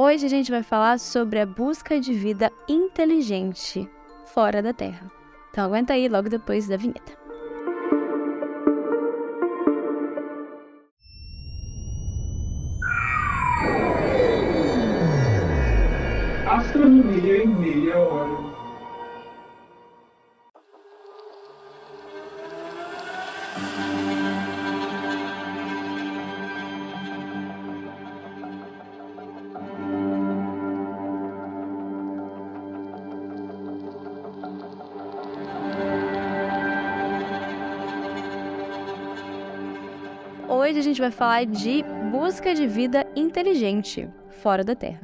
Hoje a gente vai falar sobre a busca de vida inteligente fora da Terra. Então aguenta aí logo depois da vinheta. Hoje a gente vai falar de busca de vida inteligente fora da Terra.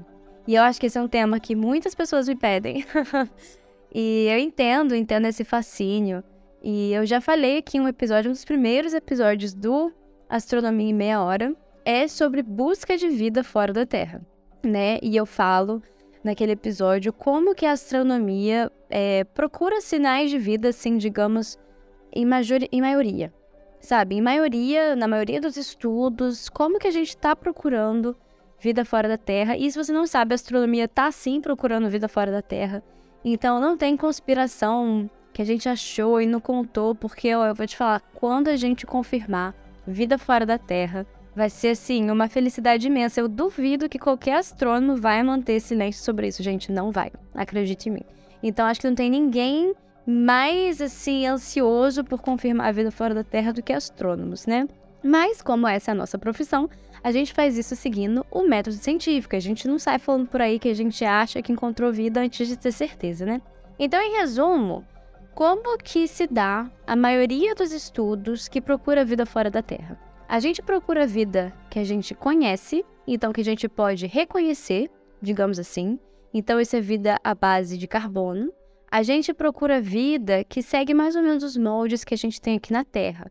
E eu acho que esse é um tema que muitas pessoas me pedem. e eu entendo, entendo esse fascínio. E eu já falei aqui em um episódio, um dos primeiros episódios do Astronomia em Meia Hora, é sobre busca de vida fora da Terra, né? E eu falo naquele episódio como que a astronomia é, procura sinais de vida, assim, digamos, em, major... em maioria. Sabe, em maioria, na maioria dos estudos, como que a gente está procurando vida fora da Terra. E se você não sabe, a astronomia está sim procurando vida fora da Terra. Então não tem conspiração que a gente achou e não contou, porque ó, eu vou te falar, quando a gente confirmar vida fora da Terra, vai ser assim, uma felicidade imensa. Eu duvido que qualquer astrônomo vai manter silêncio sobre isso, gente, não vai. Acredite em mim. Então acho que não tem ninguém mais assim ansioso por confirmar a vida fora da Terra do que astrônomos, né? Mas como essa é a nossa profissão, a gente faz isso seguindo o método científico. A gente não sai falando por aí que a gente acha que encontrou vida antes de ter certeza, né? Então, em resumo, como que se dá a maioria dos estudos que procura vida fora da Terra? A gente procura vida que a gente conhece, então que a gente pode reconhecer, digamos assim. Então, isso é vida à base de carbono. A gente procura vida que segue mais ou menos os moldes que a gente tem aqui na Terra.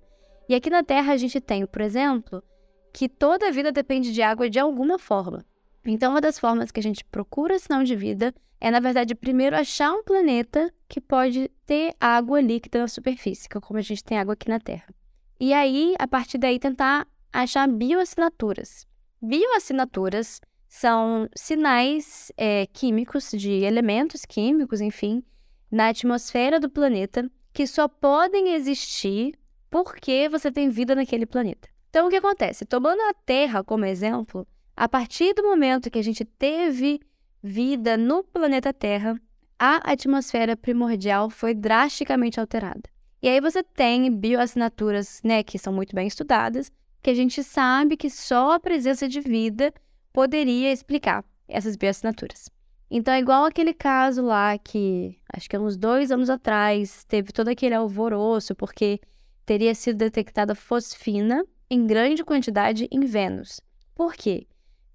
E aqui na Terra a gente tem, por exemplo, que toda vida depende de água de alguma forma. Então, uma das formas que a gente procura sinal de vida é, na verdade, primeiro achar um planeta que pode ter água líquida na superfície, é como a gente tem água aqui na Terra. E aí, a partir daí, tentar achar bioassinaturas. Bioassinaturas são sinais é, químicos de elementos químicos, enfim, na atmosfera do planeta que só podem existir porque você tem vida naquele planeta. Então, o que acontece? Tomando a Terra como exemplo, a partir do momento que a gente teve vida no planeta Terra, a atmosfera primordial foi drasticamente alterada. E aí você tem bioassinaturas, né, que são muito bem estudadas, que a gente sabe que só a presença de vida poderia explicar essas bioassinaturas. Então é igual aquele caso lá que, acho que uns dois anos atrás, teve todo aquele alvoroço porque teria sido detectada fosfina em grande quantidade em Vênus. Por quê?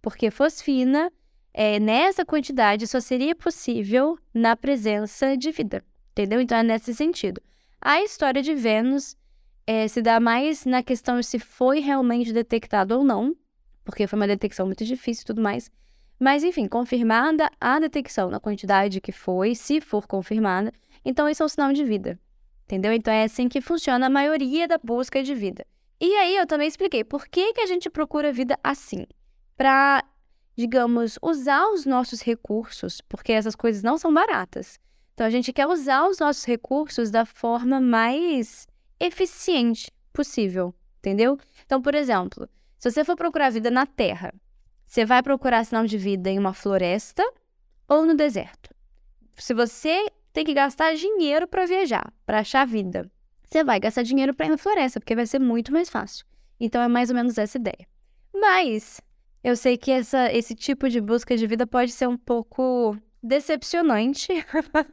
Porque fosfina, é, nessa quantidade, só seria possível na presença de vida, entendeu? Então é nesse sentido. A história de Vênus é, se dá mais na questão se foi realmente detectado ou não, porque foi uma detecção muito difícil e tudo mais. Mas, enfim, confirmada a detecção na quantidade que foi, se for confirmada, então isso é um sinal de vida. Entendeu? Então é assim que funciona a maioria da busca de vida. E aí eu também expliquei por que, que a gente procura vida assim. Para, digamos, usar os nossos recursos, porque essas coisas não são baratas. Então a gente quer usar os nossos recursos da forma mais eficiente possível, entendeu? Então, por exemplo, se você for procurar vida na Terra, você vai procurar sinal de vida em uma floresta ou no deserto. Se você tem que gastar dinheiro para viajar, para achar vida, você vai gastar dinheiro para ir na floresta, porque vai ser muito mais fácil. Então é mais ou menos essa ideia. Mas eu sei que essa, esse tipo de busca de vida pode ser um pouco decepcionante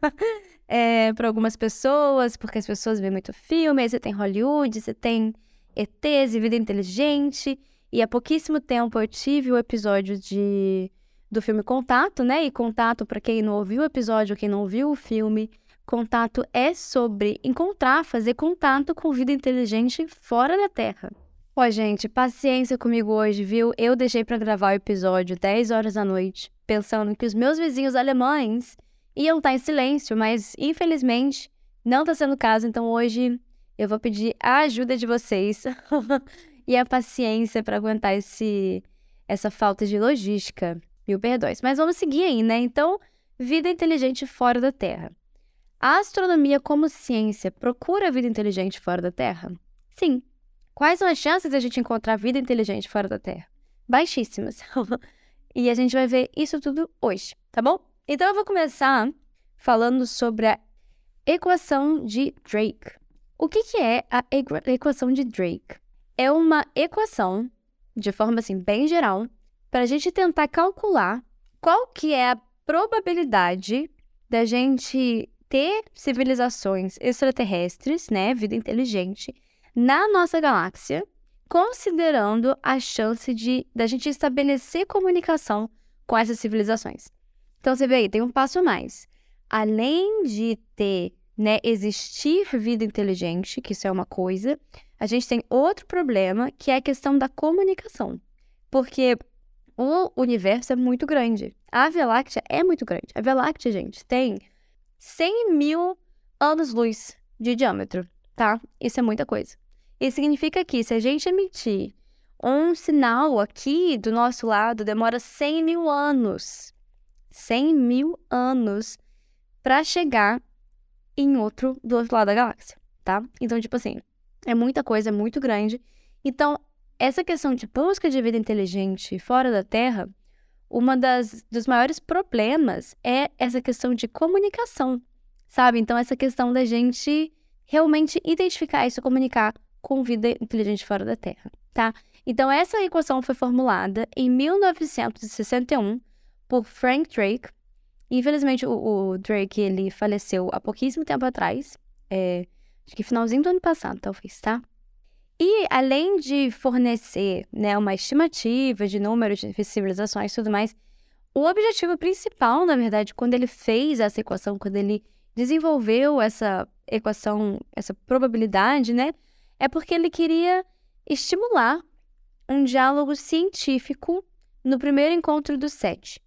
é, para algumas pessoas, porque as pessoas veem muito filme, aí você tem Hollywood, você tem ETs e vida inteligente. E há pouquíssimo tempo eu tive o episódio de do filme Contato, né? E Contato, para quem não ouviu o episódio, quem não ouviu o filme, Contato é sobre encontrar, fazer contato com vida inteligente fora da Terra. Ó, gente, paciência comigo hoje, viu? Eu deixei para gravar o episódio 10 horas da noite, pensando que os meus vizinhos alemães iam estar em silêncio, mas infelizmente não está sendo o caso, então hoje eu vou pedir a ajuda de vocês e a paciência para aguentar esse, essa falta de logística. Mil perdões. Mas vamos seguir aí, né? Então, vida inteligente fora da Terra. A astronomia como ciência procura vida inteligente fora da Terra? Sim. Quais são as chances de a gente encontrar vida inteligente fora da Terra? Baixíssimas. e a gente vai ver isso tudo hoje, tá bom? Então eu vou começar falando sobre a equação de Drake. O que, que é a equação de Drake? É uma equação, de forma assim bem geral, para a gente tentar calcular qual que é a probabilidade da gente ter civilizações extraterrestres, né, vida inteligente, na nossa galáxia, considerando a chance de da gente estabelecer comunicação com essas civilizações. Então você vê aí, tem um passo a mais. Além de ter, né, existir vida inteligente, que isso é uma coisa, a gente tem outro problema, que é a questão da comunicação. Porque o universo é muito grande. A Via Láctea é muito grande. A Via Láctea, gente, tem 100 mil anos-luz de diâmetro, tá? Isso é muita coisa. Isso significa que se a gente emitir um sinal aqui do nosso lado, demora 100 mil anos. 100 mil anos para chegar em outro do outro lado da galáxia, tá? Então, tipo assim, é muita coisa, é muito grande. Então, essa questão de busca de vida inteligente fora da Terra uma das dos maiores problemas é essa questão de comunicação, sabe? Então essa questão da gente realmente identificar isso, comunicar com vida inteligente fora da Terra, tá? Então essa equação foi formulada em 1961 por Frank Drake. Infelizmente o, o Drake ele faleceu há pouquíssimo tempo atrás, é, acho que finalzinho do ano passado, talvez, tá? E além de fornecer né, uma estimativa de número de civilizações e tudo mais, o objetivo principal, na verdade, quando ele fez essa equação, quando ele desenvolveu essa equação, essa probabilidade, né, é porque ele queria estimular um diálogo científico no primeiro encontro do SET.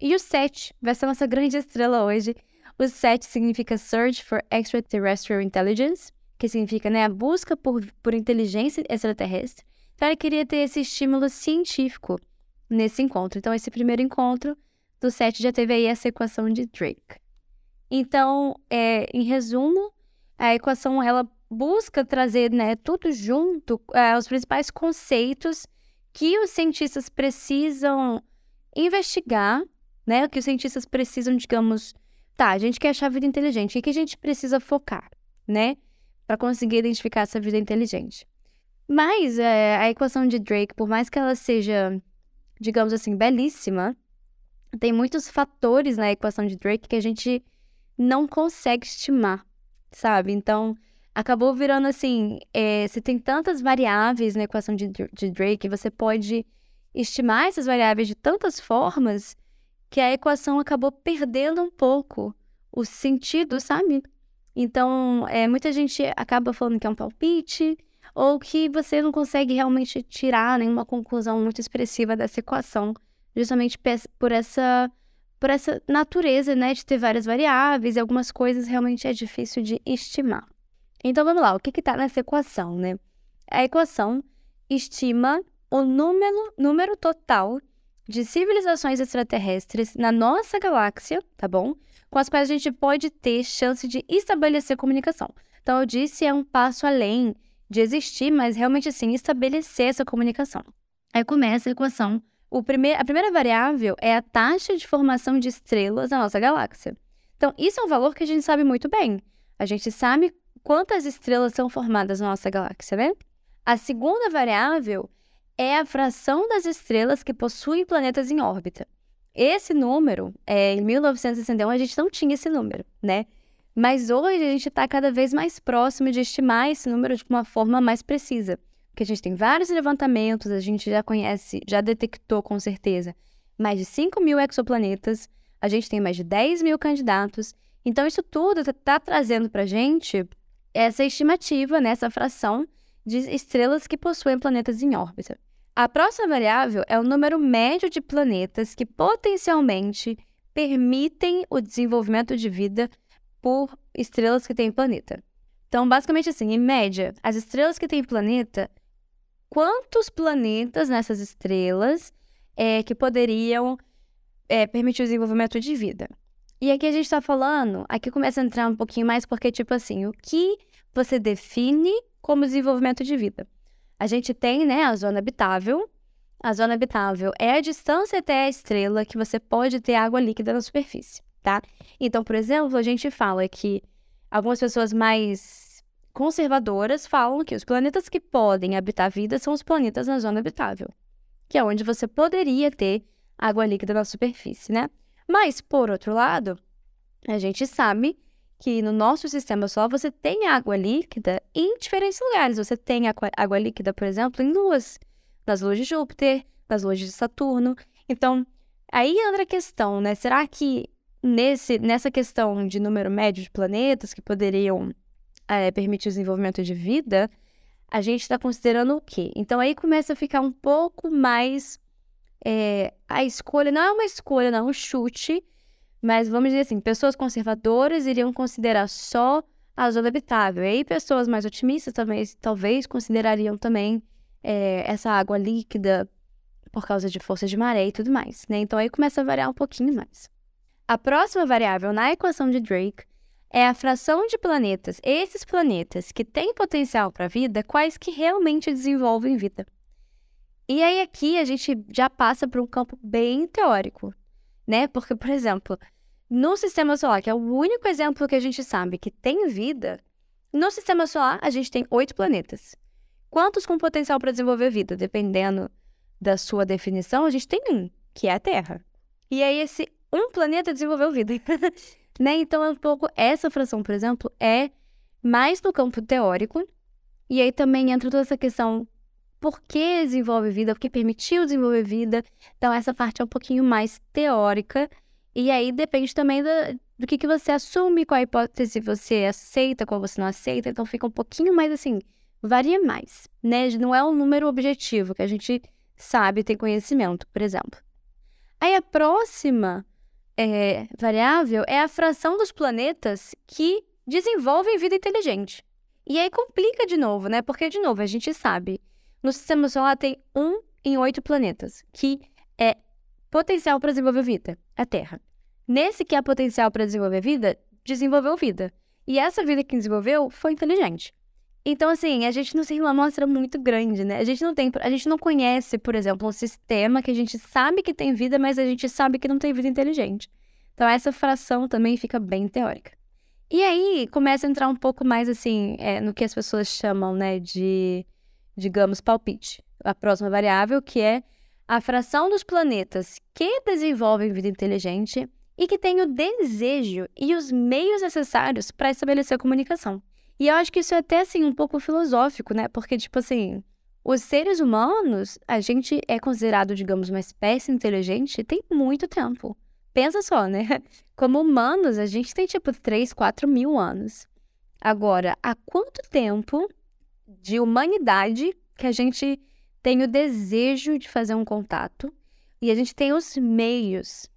E o SET vai ser nossa grande estrela hoje. O SET significa Search for Extraterrestrial Intelligence que significa né, a busca por, por inteligência extraterrestre. Então, ele queria ter esse estímulo científico nesse encontro. Então, esse primeiro encontro do set já teve aí essa equação de Drake. Então, é, em resumo, a equação ela busca trazer né, tudo junto, é, os principais conceitos que os cientistas precisam investigar, né? Que os cientistas precisam, digamos, tá, a gente quer achar a vida inteligente, o que a gente precisa focar, né? para conseguir identificar essa vida inteligente. Mas é, a equação de Drake, por mais que ela seja, digamos assim, belíssima, tem muitos fatores na equação de Drake que a gente não consegue estimar, sabe? Então, acabou virando assim: é, se tem tantas variáveis na equação de, de Drake, você pode estimar essas variáveis de tantas formas que a equação acabou perdendo um pouco o sentido, sabe? Então, é, muita gente acaba falando que é um palpite ou que você não consegue realmente tirar nenhuma conclusão muito expressiva dessa equação, justamente por essa por essa natureza, né, de ter várias variáveis e algumas coisas realmente é difícil de estimar. Então vamos lá, o que está nessa equação, né? A equação estima o número, número total de civilizações extraterrestres na nossa galáxia, tá bom? com as quais a gente pode ter chance de estabelecer comunicação. Então, eu disse, é um passo além de existir, mas realmente, assim, estabelecer essa comunicação. Aí começa a equação. O primeir, a primeira variável é a taxa de formação de estrelas na nossa galáxia. Então, isso é um valor que a gente sabe muito bem. A gente sabe quantas estrelas são formadas na nossa galáxia, né? A segunda variável é a fração das estrelas que possuem planetas em órbita. Esse número, é, em 1961, a gente não tinha esse número, né? Mas hoje a gente está cada vez mais próximo de estimar esse número de uma forma mais precisa. Porque a gente tem vários levantamentos, a gente já conhece, já detectou com certeza mais de 5 mil exoplanetas, a gente tem mais de 10 mil candidatos. Então, isso tudo está trazendo para a gente essa estimativa, né, essa fração de estrelas que possuem planetas em órbita. A próxima variável é o número médio de planetas que potencialmente permitem o desenvolvimento de vida por estrelas que têm planeta. Então, basicamente assim, em média, as estrelas que têm planeta, quantos planetas nessas estrelas é, que poderiam é, permitir o desenvolvimento de vida? E aqui a gente está falando, aqui começa a entrar um pouquinho mais, porque, tipo assim, o que você define como desenvolvimento de vida? A gente tem, né, a zona habitável. A zona habitável é a distância até a estrela que você pode ter água líquida na superfície, tá? Então, por exemplo, a gente fala que algumas pessoas mais conservadoras falam que os planetas que podem habitar vida são os planetas na zona habitável, que é onde você poderia ter água líquida na superfície, né? Mas, por outro lado, a gente sabe que no nosso sistema solar você tem água líquida em diferentes lugares. Você tem água líquida, por exemplo, em luas, nas luas de Júpiter, nas luas de Saturno. Então, aí entra a questão, né? Será que nesse, nessa questão de número médio de planetas que poderiam é, permitir o desenvolvimento de vida, a gente está considerando o quê? Então, aí começa a ficar um pouco mais é, a escolha não é uma escolha, não é um chute, mas vamos dizer assim, pessoas conservadoras iriam considerar só a zona habitável. E aí pessoas mais otimistas também, talvez considerariam também é, essa água líquida por causa de força de maré e tudo mais, né? Então aí começa a variar um pouquinho mais. A próxima variável na equação de Drake é a fração de planetas, esses planetas que têm potencial para vida, quais que realmente desenvolvem vida. E aí aqui a gente já passa para um campo bem teórico, né? Porque, por exemplo, no sistema solar, que é o único exemplo que a gente sabe que tem vida, no sistema solar a gente tem oito planetas. Quantos com potencial para desenvolver vida? Dependendo da sua definição, a gente tem um, que é a Terra. E aí esse um planeta desenvolveu vida. né? Então, é um pouco essa fração, por exemplo, é mais no campo teórico. E aí também entra toda essa questão por que desenvolve vida, por que permitiu desenvolver vida. Então, essa parte é um pouquinho mais teórica. E aí depende também do, do que, que você assume, qual a hipótese você aceita, qual você não aceita. Então, fica um pouquinho mais assim, varia mais, né? Não é um número objetivo que a gente sabe, tem conhecimento, por exemplo. Aí a próxima é, variável é a fração dos planetas que desenvolvem vida inteligente. E aí complica de novo, né? Porque, de novo, a gente sabe no sistema solar tem um em oito planetas, que é potencial para desenvolver vida, a Terra. Nesse que é potencial para desenvolver vida, desenvolveu vida. E essa vida que desenvolveu foi inteligente. Então, assim, a gente não tem uma amostra muito grande, né? A gente não tem, a gente não conhece, por exemplo, um sistema que a gente sabe que tem vida, mas a gente sabe que não tem vida inteligente. Então, essa fração também fica bem teórica. E aí começa a entrar um pouco mais assim é, no que as pessoas chamam, né, de digamos, palpite. A próxima variável, que é a fração dos planetas que desenvolvem vida inteligente e que têm o desejo e os meios necessários para estabelecer comunicação. E eu acho que isso é até assim um pouco filosófico, né? Porque tipo assim, os seres humanos, a gente é considerado, digamos, uma espécie inteligente tem muito tempo. Pensa só, né? Como humanos, a gente tem tipo 3, 4 mil anos. Agora, há quanto tempo de humanidade que a gente tem o desejo de fazer um contato e a gente tem os meios.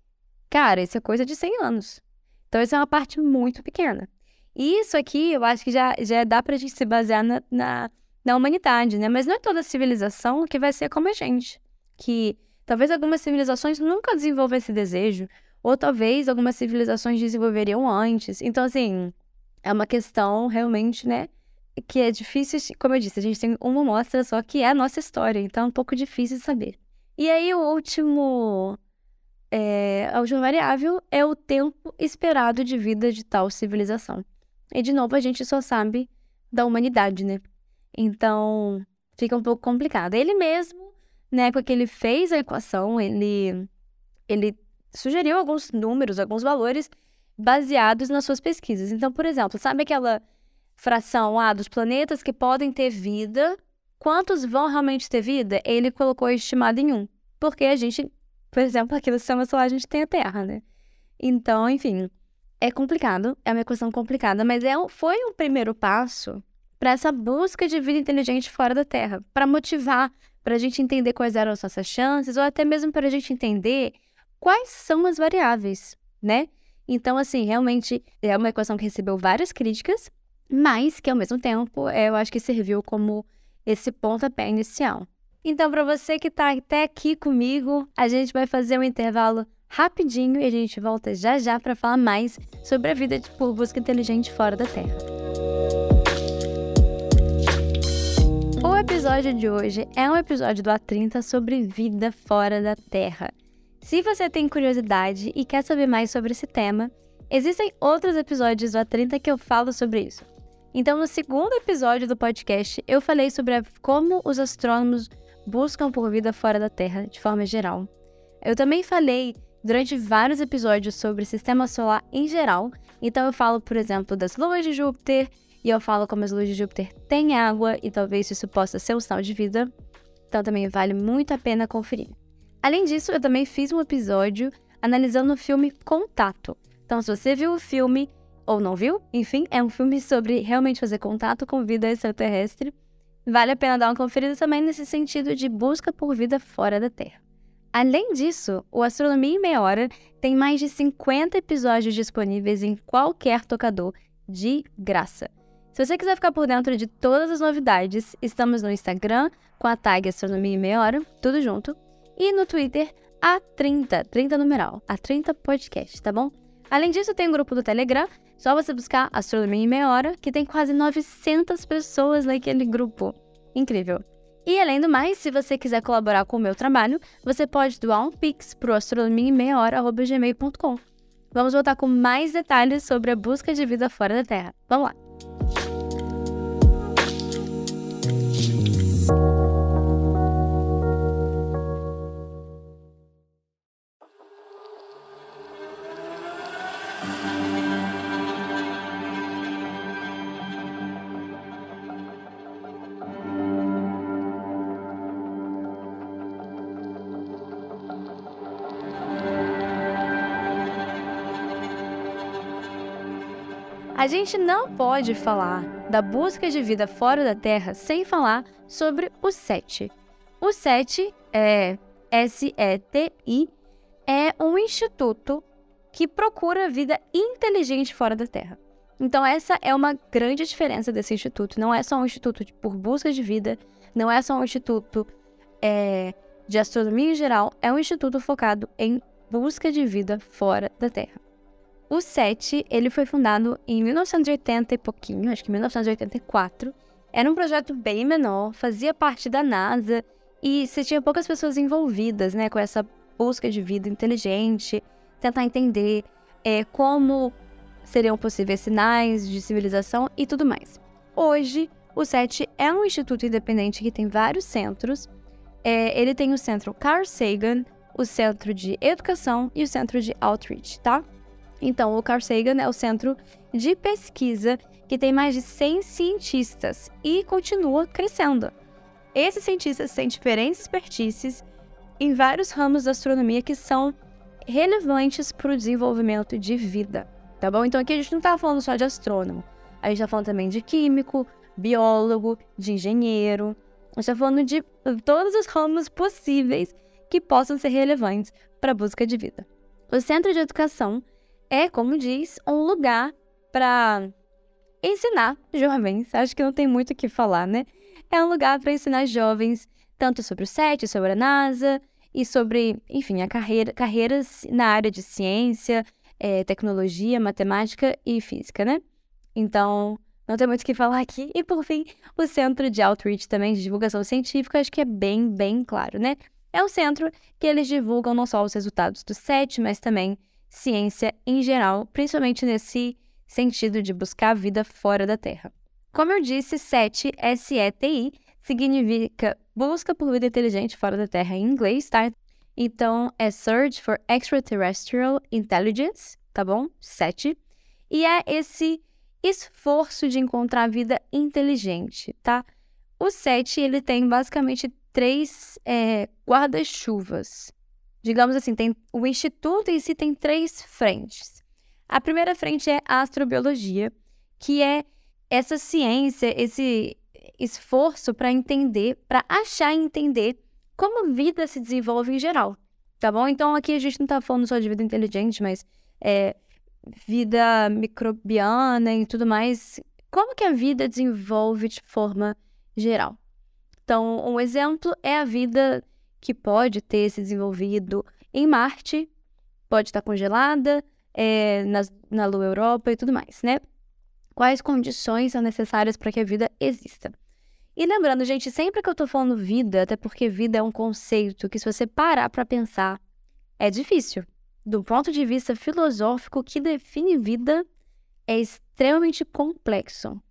Cara, isso é coisa de 100 anos. Então, isso é uma parte muito pequena. E isso aqui, eu acho que já, já dá pra gente se basear na, na, na humanidade, né? Mas não é toda civilização que vai ser como a gente. Que talvez algumas civilizações nunca desenvolvam esse desejo, ou talvez algumas civilizações desenvolveriam antes. Então, assim, é uma questão realmente, né, que é difícil, como eu disse, a gente tem uma amostra só que é a nossa história, então é um pouco difícil de saber. E aí o último, é, a última variável é o tempo esperado de vida de tal civilização. E de novo a gente só sabe da humanidade, né? Então fica um pouco complicado. Ele mesmo, né, porque ele fez a equação, ele, ele sugeriu alguns números, alguns valores baseados nas suas pesquisas. Então, por exemplo, sabe aquela fração A dos planetas que podem ter vida, quantos vão realmente ter vida? Ele colocou estimado em um, porque a gente Por exemplo, aqui no sistema solar a gente tem a Terra, né? Então, enfim, é complicado, é uma equação complicada, mas é, foi um primeiro passo para essa busca de vida inteligente fora da Terra, para motivar, para a gente entender quais eram as nossas chances, ou até mesmo para a gente entender quais são as variáveis, né? Então, assim, realmente é uma equação que recebeu várias críticas, mas que ao mesmo tempo eu acho que serviu como esse pontapé inicial. Então, para você que está até aqui comigo, a gente vai fazer um intervalo rapidinho e a gente volta já já para falar mais sobre a vida por busca inteligente fora da Terra. O episódio de hoje é um episódio do A30 sobre vida fora da Terra. Se você tem curiosidade e quer saber mais sobre esse tema, existem outros episódios do A30 que eu falo sobre isso. Então, no segundo episódio do podcast, eu falei sobre como os astrônomos buscam por vida fora da Terra de forma geral. Eu também falei durante vários episódios sobre o sistema solar em geral, então eu falo, por exemplo, das luas de Júpiter, e eu falo como as luas de Júpiter têm água e talvez isso possa ser um sinal de vida. Então também vale muito a pena conferir. Além disso, eu também fiz um episódio analisando o filme Contato. Então, se você viu o filme ou não viu, enfim, é um filme sobre realmente fazer contato com vida extraterrestre. Vale a pena dar uma conferida também nesse sentido de busca por vida fora da Terra. Além disso, o Astronomia em Meia Hora tem mais de 50 episódios disponíveis em qualquer tocador de graça. Se você quiser ficar por dentro de todas as novidades, estamos no Instagram com a tag Astronomia em Meia Hora, tudo junto, e no Twitter, a 30, 30 numeral, a 30 podcast, tá bom? Além disso, tem um grupo do Telegram, só você buscar Astronomia em Meia Hora, que tem quase 900 pessoas naquele grupo. Incrível. E além do mais, se você quiser colaborar com o meu trabalho, você pode doar um pix pro astronomiaemmeiahora.gmail.com. Vamos voltar com mais detalhes sobre a busca de vida fora da Terra. Vamos lá! A gente não pode falar da busca de vida fora da Terra sem falar sobre o SETI. O SETI é S-E-T-I é um instituto que procura vida inteligente fora da Terra. Então essa é uma grande diferença desse instituto. Não é só um instituto por busca de vida, não é só um instituto é, de astronomia em geral, é um instituto focado em busca de vida fora da Terra. O SET, ele foi fundado em 1980 e pouquinho, acho que 1984. Era um projeto bem menor, fazia parte da NASA e você tinha poucas pessoas envolvidas, né, com essa busca de vida inteligente, tentar entender é, como seriam possíveis sinais de civilização e tudo mais. Hoje, o SET é um instituto independente que tem vários centros. É, ele tem o centro Carl Sagan, o centro de educação e o centro de outreach, tá? Então, o Carl Sagan é o centro de pesquisa que tem mais de 100 cientistas e continua crescendo. Esses cientistas têm diferentes expertises em vários ramos da astronomia que são relevantes para o desenvolvimento de vida, tá bom? Então aqui a gente não está falando só de astrônomo, a gente está falando também de químico, biólogo, de engenheiro, a gente está falando de todos os ramos possíveis que possam ser relevantes para a busca de vida. O Centro de Educação é, como diz, um lugar para ensinar jovens. Acho que não tem muito o que falar, né? É um lugar para ensinar jovens tanto sobre o SET, sobre a NASA e sobre, enfim, a carreira, carreiras na área de ciência, é, tecnologia, matemática e física, né? Então, não tem muito o que falar aqui. E por fim, o Centro de Outreach também de divulgação científica, acho que é bem, bem claro, né? É um centro que eles divulgam não só os resultados do SET, mas também ciência em geral, principalmente nesse sentido de buscar a vida fora da Terra. Como eu disse, SETI, S-E-T-I, significa busca por vida inteligente fora da Terra em inglês, tá? Então é Search for Extraterrestrial Intelligence, tá bom? SETI. E é esse esforço de encontrar vida inteligente, tá? O SETI, ele tem basicamente três é, guarda-chuvas digamos assim, tem o instituto em si tem três frentes. A primeira frente é a astrobiologia, que é essa ciência, esse esforço para entender, para achar e entender como vida se desenvolve em geral, tá bom? Então aqui a gente não está falando só de vida inteligente, mas é, vida microbiana e tudo mais. Como que a vida desenvolve de forma geral? Então, um exemplo é a vida que pode ter se desenvolvido em Marte, pode estar congelada, é, na, na Lua Europa e tudo mais, né? Quais condições são necessárias para que a vida exista? E lembrando, gente, sempre que eu tô falando vida, até porque vida é um conceito que, se você parar para pensar, é difícil. Do ponto de vista filosófico, o que define vida é extremamente complexo.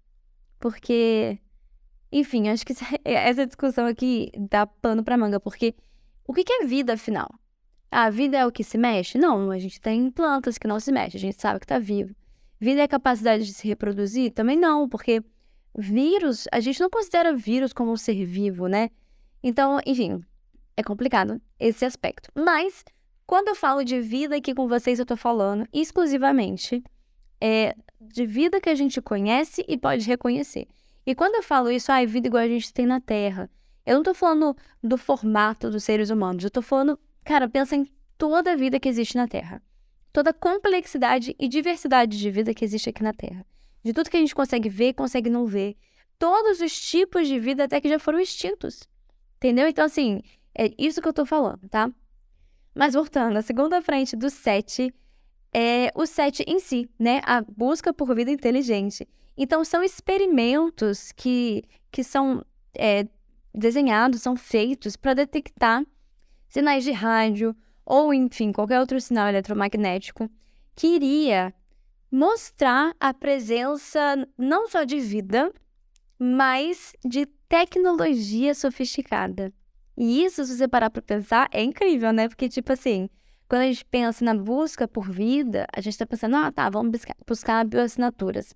Porque enfim, acho que essa discussão aqui dá pano para manga, porque o que é vida, afinal? A vida é o que se mexe? Não, a gente tem plantas que não se mexem, a gente sabe que está vivo. Vida é a capacidade de se reproduzir? Também não, porque vírus, a gente não considera vírus como um ser vivo, né? Então, enfim, é complicado esse aspecto. Mas, quando eu falo de vida aqui com vocês, eu estou falando exclusivamente é, de vida que a gente conhece e pode reconhecer. E quando eu falo isso, ah, vida igual a gente tem na Terra, eu não tô falando do formato dos seres humanos, eu tô falando, cara, pensa em toda a vida que existe na Terra. Toda a complexidade e diversidade de vida que existe aqui na Terra. De tudo que a gente consegue ver e consegue não ver. Todos os tipos de vida até que já foram extintos. Entendeu? Então, assim, é isso que eu tô falando, tá? Mas voltando, a segunda frente do SET é o SET em si, né? A busca por vida inteligente. Então, são experimentos que, que são é, desenhados, são feitos para detectar sinais de rádio ou, enfim, qualquer outro sinal eletromagnético que iria mostrar a presença não só de vida, mas de tecnologia sofisticada. E isso, se você parar para pensar, é incrível, né? Porque, tipo assim, quando a gente pensa na busca por vida, a gente está pensando, ah, tá, vamos buscar, bioassinaturas.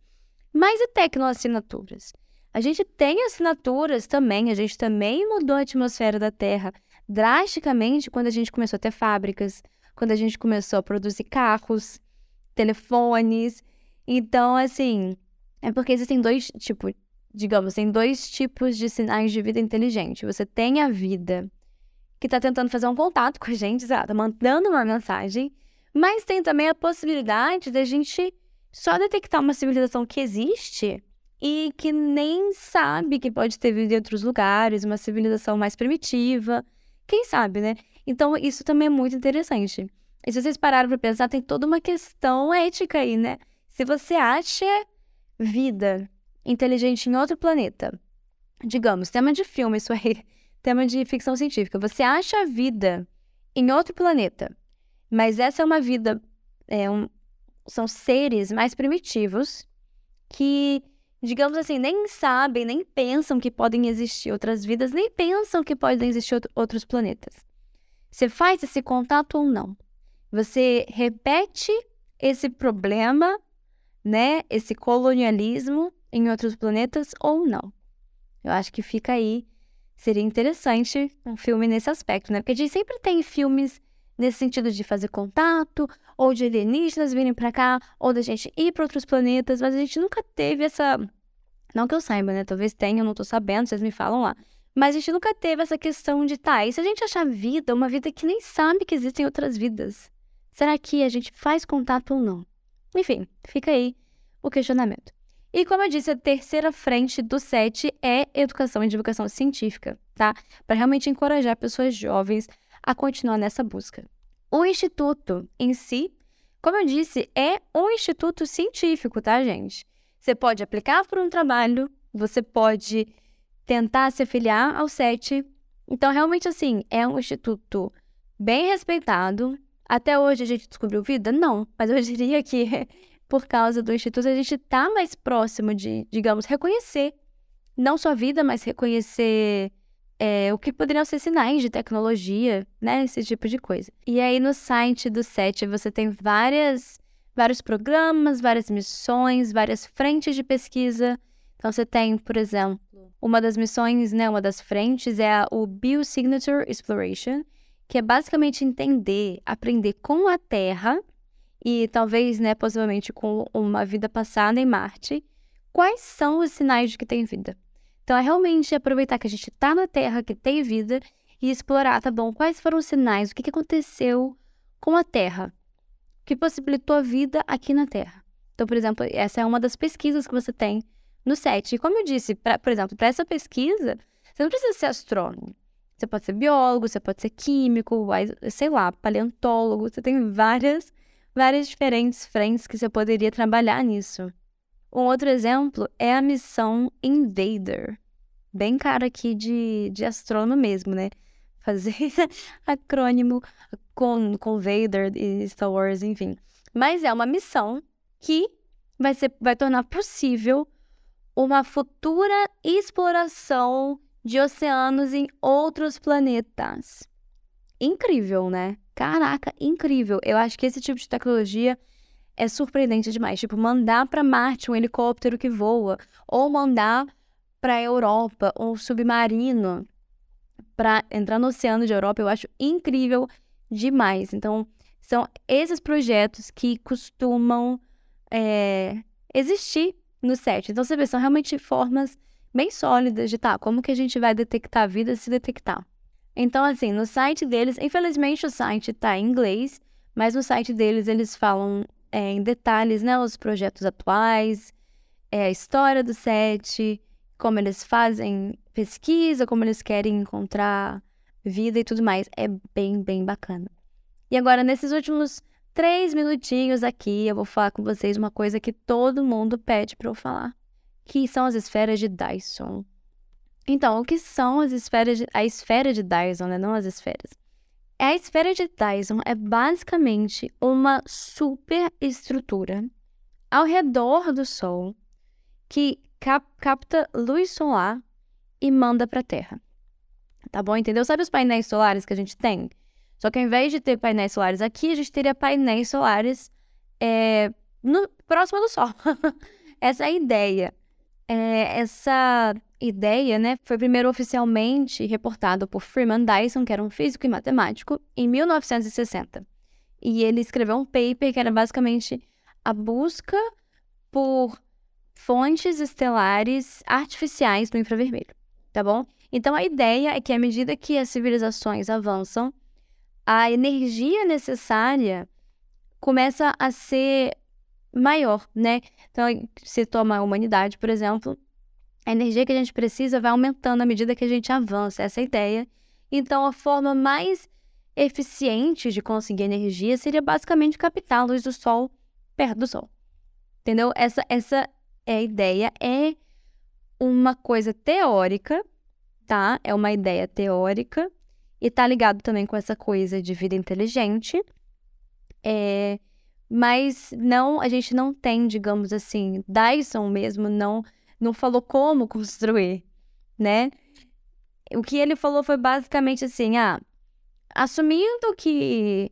Mas e tecnoassinaturas? A gente tem assinaturas também, a gente também mudou a atmosfera da Terra drasticamente quando a gente começou a ter fábricas, quando a gente começou a produzir carros, telefones. Então, assim, é porque existem dois tipos, digamos, tem dois tipos de sinais de vida inteligente. Você tem a vida que está tentando fazer um contato com a gente, está mandando uma mensagem, mas tem também a possibilidade da gente só detectar uma civilização que existe e que nem sabe que pode ter vivido em outros lugares, uma civilização mais primitiva. Quem sabe, né? Então, isso também é muito interessante. E se vocês pararam para pensar, tem toda uma questão ética aí, né? Se você acha vida inteligente em outro planeta, digamos, tema de filme, isso aí, tema de ficção científica, você acha vida em outro planeta, mas essa é uma vida, é um, são seres mais primitivos que, digamos assim, nem sabem, nem pensam que podem existir outras vidas, nem pensam que podem existir outros planetas. Você faz esse contato ou não? Você repete esse problema, né, esse colonialismo em outros planetas ou não? Eu acho que fica aí. Seria interessante um filme nesse aspecto, né? Porque a gente sempre tem filmes nesse sentido de fazer contato, ou de alienígenas virem para cá, ou da gente ir para outros planetas, mas a gente nunca teve essa. Não que eu saiba, né? Talvez tenha, eu não tô sabendo, vocês me falam lá. Mas a gente nunca teve essa questão de, tá, e se a gente achar vida, uma vida que nem sabe que existem outras vidas? Será que a gente faz contato ou não? Enfim, fica aí o questionamento. E como eu disse, a terceira frente do SET é educação e divulgação científica, tá? Para realmente encorajar pessoas jovens a continuar nessa busca. O instituto em si, como eu disse, é um instituto científico, tá, gente? Você pode aplicar por um trabalho, você pode tentar se afiliar ao SET. Então, realmente, assim, é um instituto bem respeitado. Até hoje a gente descobriu vida? Não, mas eu diria que por causa do instituto a gente está mais próximo de, digamos, reconhecer não só a vida, mas reconhecer é, o que poderiam ser sinais de tecnologia, né? Esse tipo de coisa. E aí no site do SET você tem várias, vários programas, várias missões, várias frentes de pesquisa. Então você tem, por exemplo, uma das missões, né, uma das frentes é o Biosignature Exploration, que é basicamente entender, aprender com a Terra e talvez, né, possivelmente com uma vida passada em Marte, quais são os sinais de que tem vida. Então é realmente aproveitar que a gente está na Terra, que tem vida, e explorar, tá bom, quais foram os sinais, o que, que aconteceu com a Terra, que possibilitou a vida aqui na Terra. Então, por exemplo, essa é uma das pesquisas que você tem no SET. E como eu disse, pra, por exemplo, para essa pesquisa, você não precisa ser astrônomo. Você pode ser biólogo, você pode ser químico, sei lá, paleontólogo. Você tem várias, várias diferentes frentes que você poderia trabalhar nisso. Um outro exemplo é a missão Invader. Bem cara aqui de, de astrônomo mesmo, né? Fazer acrônimo com, com Vader e Star Wars, enfim. Mas é uma missão que vai, ser, vai tornar possível uma futura exploração de oceanos em outros planetas. Incrível, né? Caraca, incrível. Eu acho que esse tipo de tecnologia é surpreendente demais. Tipo, mandar para Marte um helicóptero que voa, ou mandar para Europa um submarino para entrar no oceano de Europa, eu acho incrível demais. Então, são esses projetos que costumam é, existir no set. Então, você vê, são realmente formas bem sólidas de, tá, como que a gente vai detectar a vida se detectar. Então, assim, no site deles, infelizmente o site está em inglês, mas no site deles eles falam é, em detalhes, né, os projetos atuais, é, a história do set, como eles fazem pesquisa, como eles querem encontrar vida e tudo mais. É bem, bem bacana. E agora, nesses últimos três minutinhos aqui, eu vou falar com vocês uma coisa que todo mundo pede para eu falar, que são as esferas de Dyson. Então, o que são as esferas de... a esfera de Dyson, né? Não as esferas. A esfera de Dyson é basicamente uma superestrutura ao redor do Sol que cap capta luz solar e manda para a Terra. Tá bom? Entendeu? Sabe os painéis solares que a gente tem? Só que ao invés de ter painéis solares aqui, a gente teria painéis solares é, no, próximo do Sol. essa é a ideia. É, essa ideia, né, foi primeiro oficialmente reportado por Freeman Dyson, que era um físico e matemático, em 1960. E ele escreveu um paper que era basicamente a busca por fontes estelares artificiais do infravermelho, tá bom? Então a ideia é que à medida que as civilizações avançam, a energia necessária começa a ser maior, né? Então, se toma a humanidade, por exemplo, a energia que a gente precisa vai aumentando à medida que a gente avança, essa é a ideia. Então, a forma mais eficiente de conseguir energia seria basicamente captar a luz do Sol perto do Sol. Entendeu? Essa, essa é a ideia. É uma coisa teórica, tá? É uma ideia teórica. E tá ligado também com essa coisa de vida inteligente. É, mas não, a gente não tem, digamos assim, Dyson mesmo não não falou como construir, né? O que ele falou foi basicamente assim: ah, assumindo que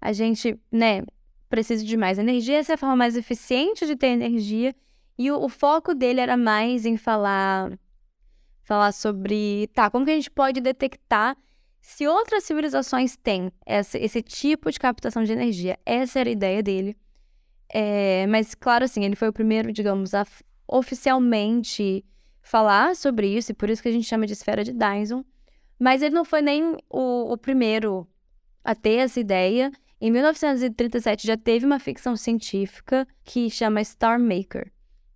a gente, né, precisa de mais energia, essa é a forma mais eficiente de ter energia. E o, o foco dele era mais em falar falar sobre, tá, como que a gente pode detectar se outras civilizações têm essa, esse tipo de captação de energia. Essa era a ideia dele. É, mas, claro, assim, ele foi o primeiro, digamos, a oficialmente falar sobre isso, e por isso que a gente chama de esfera de Dyson. Mas ele não foi nem o, o primeiro a ter essa ideia. Em 1937 já teve uma ficção científica que chama Star Maker,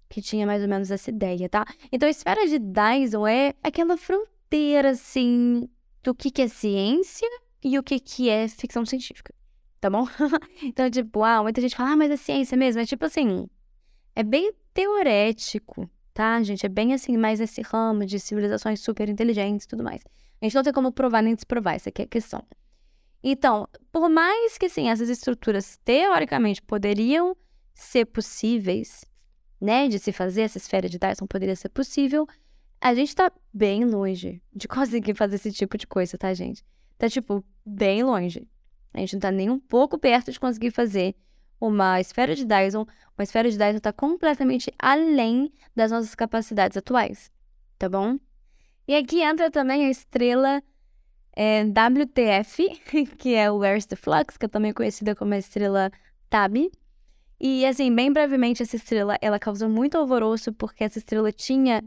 que tinha mais ou menos essa ideia, tá? Então a esfera de Dyson é aquela fronteira, assim, do que, que é ciência e o que, que é ficção científica, tá bom? então, tipo, ah, muita gente fala, ah, mas é ciência mesmo. É tipo assim, é bem teorético, tá, gente? É bem assim, mais esse ramo de civilizações super inteligentes e tudo mais. A gente não tem como provar nem desprovar, essa aqui é a questão. Então, por mais que, assim, essas estruturas teoricamente poderiam ser possíveis, né, de se fazer, essa esfera de Dyson poderia ser possível, a gente tá bem longe de conseguir fazer esse tipo de coisa, tá, gente? Tá, tipo, bem longe. A gente não tá nem um pouco perto de conseguir fazer uma esfera de Dyson, uma esfera de Dyson está completamente além das nossas capacidades atuais, tá bom? E aqui entra também a estrela é WTF, que é o Where's the Flux, que é também conhecida como a estrela Tabi. E, assim, bem brevemente, essa estrela, ela causou muito alvoroço porque essa estrela tinha,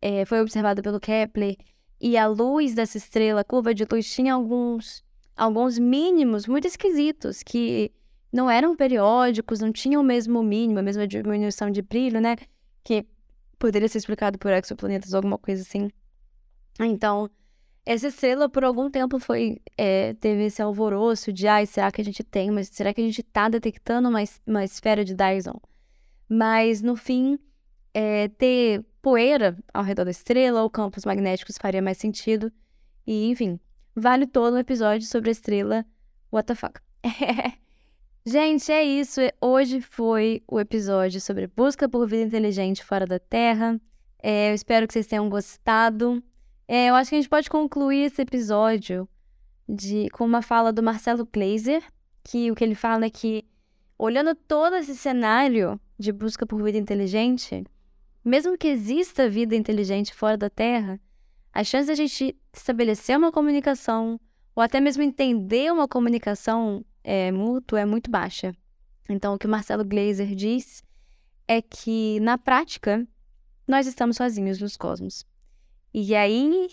é, foi observada pelo Kepler, e a luz dessa estrela, a curva de luz, tinha alguns, alguns mínimos muito esquisitos, que não eram periódicos, não tinham o mesmo mínimo, a mesma diminuição de brilho, né? Que poderia ser explicado por exoplanetas ou alguma coisa assim. Então, essa estrela, por algum tempo, foi é, teve esse alvoroço de, ai, será que a gente tem, mas será que a gente está detectando uma, uma esfera de Dyson? Mas, no fim, é, ter poeira ao redor da estrela ou campos magnéticos faria mais sentido. E, enfim, vale todo um episódio sobre a estrela fuck. gente, é isso. Hoje foi o episódio sobre busca por vida inteligente fora da Terra. É, eu espero que vocês tenham gostado. É, eu acho que a gente pode concluir esse episódio de, com uma fala do Marcelo Kleiser, que o que ele fala é que, olhando todo esse cenário de busca por vida inteligente, mesmo que exista vida inteligente fora da Terra, a chance de a gente estabelecer uma comunicação ou até mesmo entender uma comunicação é, mútua é muito baixa. Então, o que o Marcelo Glazer diz é que, na prática, nós estamos sozinhos nos cosmos. E aí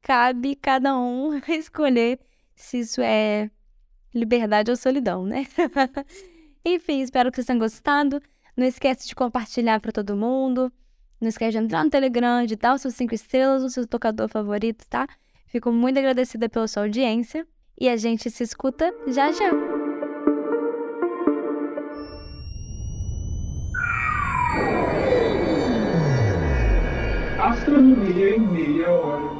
cabe cada um escolher se isso é liberdade ou solidão, né? Enfim, espero que vocês tenham gostado. Não esquece de compartilhar para todo mundo. Não esquece de entrar no Telegram, de dar os seus cinco estrelas no seu tocador favorito, tá? Fico muito agradecida pela sua audiência e a gente se escuta já já. Astronomia em meia hora.